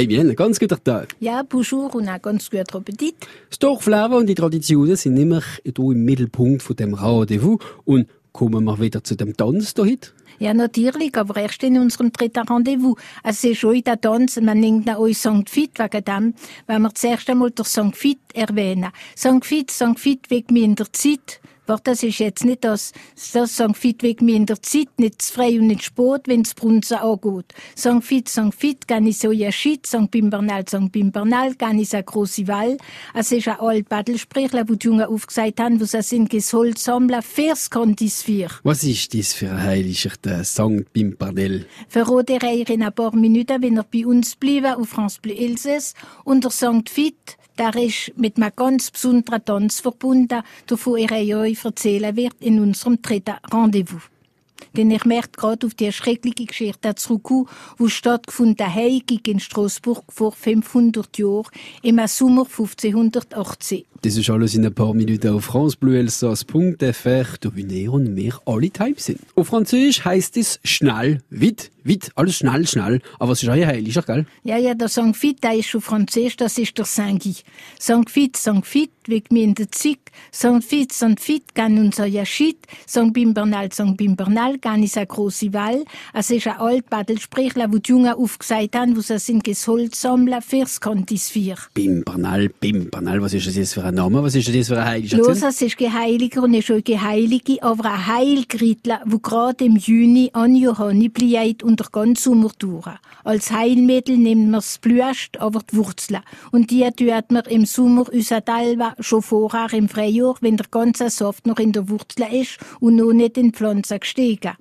Eh bien, einen ganz guten Tag. Ja, bonjour und einen ganz guten Appetit. Das Dorfleben und die Traditionen sind immer hier im Mittelpunkt von dem Rendezvous. Und kommen wir wieder zu dem Tanz da heute? Ja, natürlich, aber erst in unserem dritten Rendezvous. Also, es ist schon der Tanz, man nennt ihn auch St. Fit wegen dem, wenn wir zuerst einmal der St. Fit erwähnen. St. Fit, St. Fit wegen mir in der Zeit. Warte, das ist jetzt nicht das, St. Fit wegen mir in der Zeit, nicht zu frei und nicht zu spät, wenn es Brunzen angeht. St. Fit, St. Fit, kann ich so ja shit, St. Bimbernal, St. Bimbernal, kann ich so große Wall. Es ist ein altes Battelsprechler, wo die Jungen aufgesagt haben, wo sie sind gesollt sammeln, fürs Kontis vier. Was ist das für ein heiliger der St. Pimpernel? Verrate er in ein paar Minuten, wenn er bei uns bleiben, auf France Bleu Elsass. Und der St. Fit, der ist mit einem ganz besonderen Tanz verbunden, davon ich euch erzählen wird in unserem dritten Rendezvous. Denn ich merke gerade auf die schreckliche Geschichte zurück, wo stattgefunden hat in Straßburg vor 500 Jahren im Sommer 1518. Das ist alles in ein paar Minuten auf francebleuelsass.fr, da wir und wir alle Time sind. Auf Französisch heisst es schnell, weit, weit, alles schnell, schnell. Aber es ist auch ein heiliger, gell? Ja, ja, der St. Fit, der ist schon Französisch, das ist der Saint-Guy. St. Fit, St. Fit, wegen mir in der Zick. St. Fit, St. Fit, kann unser Jaschit. St. Bimbernal, St. Bimbernal, kann ist eine große Wahl. Es ist ein alt Badelsprechler, wo die Jungen aufgesagt haben, wo sie sind gesollt sammeln fürs Kontis vier. Bimbernal, Bimbernal, was ist das jetzt für ein Name? Was ist das für ein heiliger? Los, es ist Geheiliger und ist auch Geheilige, aber ein Heilgritler, wo gerade im Juni an Johanni bleibt und der ganze Sommer durch. Als Heilmittel nimmt man das Blüst, aber die Wurzeln. Und die tut man im Sommer unser Talva schon vorher im Frühjahr, wenn der ganze Saft noch in der Wurzel ist und noch nicht in die Pflanze gestiegen.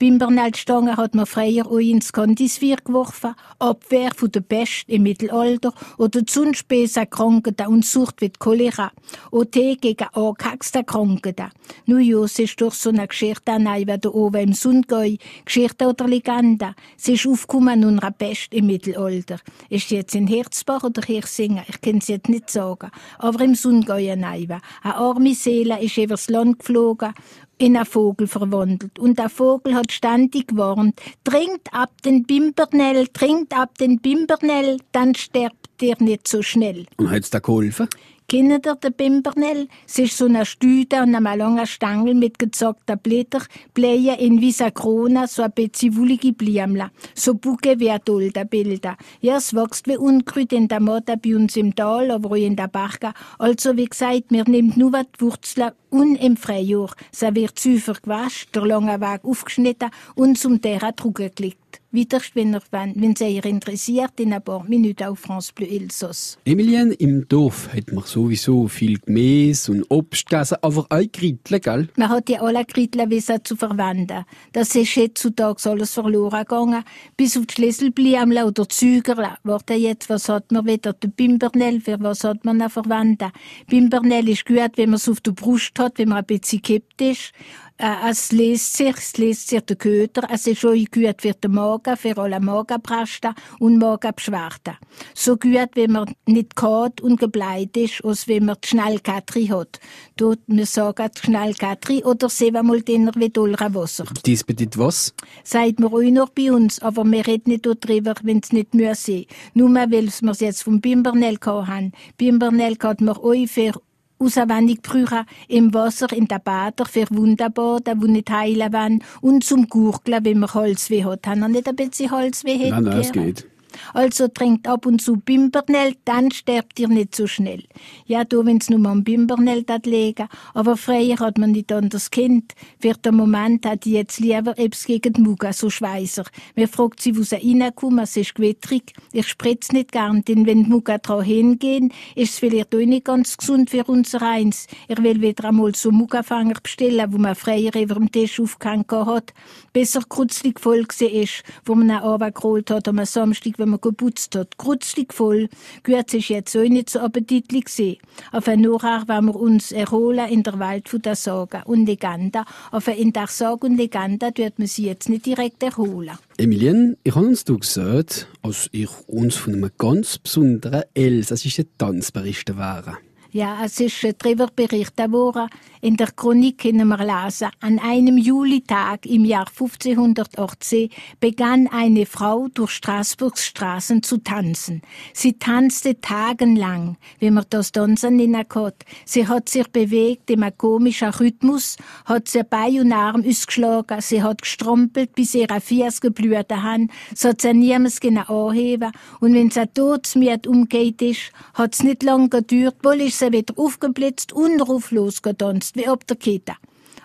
Die Bimbernelstange hat man früher auch ins Kondisvier geworfen, Abwehr von der Pest im Mittelalter oder Zunspesa Krankheiten und Sucht wie Cholera. Auch Tee gegen angehexte Krankheiten. Ja, es ist durch so eine Geschichte an da oben im Sundgäu, Geschichte oder Legende. Sie ist aufgekommen einer Pest im Mittelalter. Ist sie jetzt in Herzbach oder Hirsingen? Ich kann es jetzt nicht sagen. Aber im Sundgäu an Eine arme Seele ist übers Land geflogen in einen Vogel verwandelt. Und der Vogel hat ständig gewarnt, trinkt ab den Bimbernell, trinkt ab den Bimbernell, dann sterbt ihr nicht so schnell. Und hat's da geholfen? Kennt ihr den Bimbernell? Es ist so eine Stüde und ein langer Stangel mit gezockten Blättern, Blähen in weißer Krone, so ein bisschen wollige Bliemla. So bucke wie adulter Bilder. Ja, es wächst wie Unkraut in der Motte bei uns im Tal, aber auch in der Barca. Also, wie gesagt, mir nimmt nur die Wurzeln und im Frühjahr. Sie wird süfer gewaschen, der lange Weg aufgeschnitten und zum Terra gelegt. Weiterst, wenn, ihr, wenn Sie euch interessiert, in ein paar Minuten auf France Bleu Elsass. Emilien, im Dorf hat man sowieso viel Gemüse und Obst gegessen, aber auch Grittle, gell? Man hat ja alle Grittle wissen zu verwenden. Das ist heutzutage alles verloren gegangen. Bis auf die Schlüsselbliemle oder Zügerle. Warte jetzt, was hat man wieder? Der Bimbernell, für was hat man noch verwenden? Bimbernell ist gut, wenn man es auf der Brust hat, wenn man ein bisschen ist. Äh, es lässt sich, es lässt sich der Köder, es ist auch gut für den Magen, für alle Magenbrasten und Magenbeschwerden. So gut, wenn man nicht kalt und gebleit ist, als wenn man die Schnellkatri hat. Dort, wir sagen Schnellkatri oder siebenmal dünner wie dollere Wasser. Dies bedeutet was? Sagt man auch noch bei uns, aber wir reden nicht darüber, wenn es nicht mehr sein Nur weil wir es jetzt vom Bimbernell haben. Bimbernell hat man auch für auswendig brauchen im Wasser, in der Bader für Wunderbaden, die nicht heilen wollen und zum Gurgeln, wenn man Halsweh hat. Haben wir nicht ein bisschen Halsweh? Nein, nein, es geht. Also trinkt ab und zu Bimbernell, dann sterbt ihr nicht so schnell. Ja, du, wenn's nur am Bimbernell legen. Aber früher hat man nicht anders Kind. Für den Moment hat die jetzt lieber etwas gegen die Muga, so Schweißer. Mir fragt sie, wo sie reinkommen, es ist gewittrig. Ich spritz nicht gern, denn wenn die Muga dran hingehen, ist es vielleicht auch nicht ganz gesund für unser Eins. Ich will wieder einmal so Mugafanger bestellen, wo man früher über dem Tisch aufgehängt hat. Besser kurzlich voll ist, wo man einen Abend geholt hat am Samstag, wenn man geputzt hat. Krutzlig voll. Gut ist jetzt auch nicht so appetitlich gesehen. Auf ein nachher wollen wir uns erholen in der Welt von der Sage und Legende. Auf in der Sage und Legende wird man sie jetzt nicht direkt erholen. Emilien, ich habe uns gesagt, als ich uns von einem ganz besonderen elsässischen Tanzberichten wäre. Ja, es ist darüber berichtet worden. In der Chronik können wir lesen, an einem Julitag im Jahr 1518 begann eine Frau durch Straßburgs Straßen zu tanzen. Sie tanzte tagelang, wie man das tanzen nennen kann. Sie hat sich bewegt im komischen Rhythmus, hat sie Bein und Arm ausgeschlagen, sie hat gestrompelt, bis ihre Fies geblüht haben, so hat sie niemals genau anheben und wenn sie todsmiert umgeht ist, hat es nicht lange gedauert, wohl ist sie wieder aufgeblitzt und drauf losgetanzt, wie ob der Kita.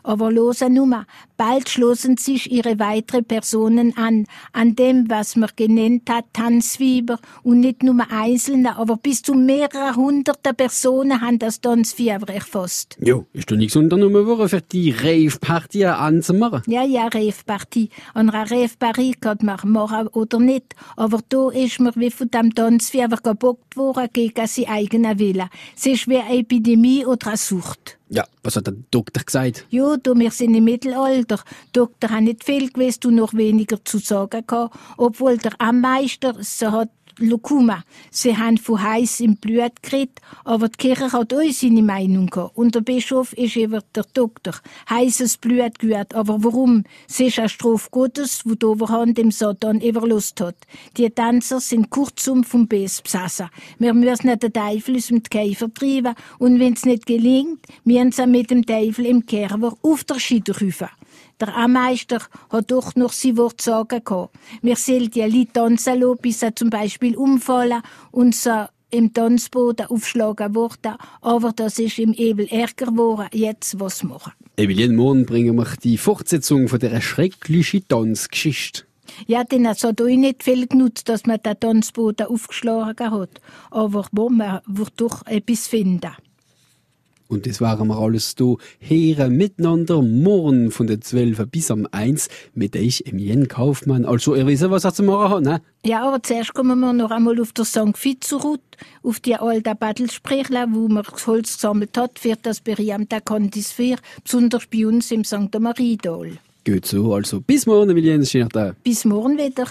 Aber losen Nummer, bald schlossen sich ihre weitere Personen an, an dem, was man genannt hat, Tanzfieber, und nicht nur einzelne, aber bis zu mehrere hunderte Personen haben das Tanzfieber erfasst. Jo, ist doch nichts unternommen worden, für die Rave-Party anzumachen? Ja, ja, Rave-Party. An einer Rave-Party kann man machen oder nicht, aber da ist mir wie von dem Tanzfieber gebockt worden gegen seinen eigenen Willen. Es ist wie eine Epidemie oder eine Sucht. Ja, was hat der Doktor gesagt? Ja, du, wir sind im Mittelalter. Der Doktor hat nicht viel gewusst und noch weniger zu sagen gehabt, obwohl der Ammeister, so hat Lukuma. Sie haben von heiß im Blut geredet, aber die Kirche hat auch seine Meinung gehabt. Und der Bischof ist eben der Doktor. Heißes Blut gehört. Aber warum? Es ist eine Strophe Gottes, wo die Oberhand dem Satan überlust hat. Die Tänzer sind kurzum vom Bes besessen. Wir müssen den Teufel aus dem Käfer treiben. Und wenn es nicht gelingt, müssen sie mit dem Teufel im Kerber auf der Scheiterhüfe. Der Ammeister hat doch noch sein Wort sagen gehabt. Wir sollen die Leute tanzen lassen, bis sie zum Beispiel umfallen und sie im Tanzboden aufschlagen worden. Aber das ist im Ebel ärger geworden. Jetzt was machen? Emilien, morgen bringen wir die Fortsetzung von der schrecklichen Tanzgeschichte. Ja, denn es hat euch nicht viel genutzt, dass man den Tanzboden aufgeschlagen hat. Aber wo man wird doch etwas finden. Und das waren wir alles da Heere miteinander, morgen von der 12 bis am 1 mit euch, Emilien Kaufmann. Also, ihr wisst, was er zu machen hat, ne? Ja, aber zuerst kommen wir noch einmal auf der St. Vizurut, auf die alte Battelsprechler, wo man das Holz gesammelt hat für das berühmte Kondisphär, besonders bei uns im St. Mariedal. Geht so, also bis morgen, Emilien, schönen Tag. Bis morgen wieder.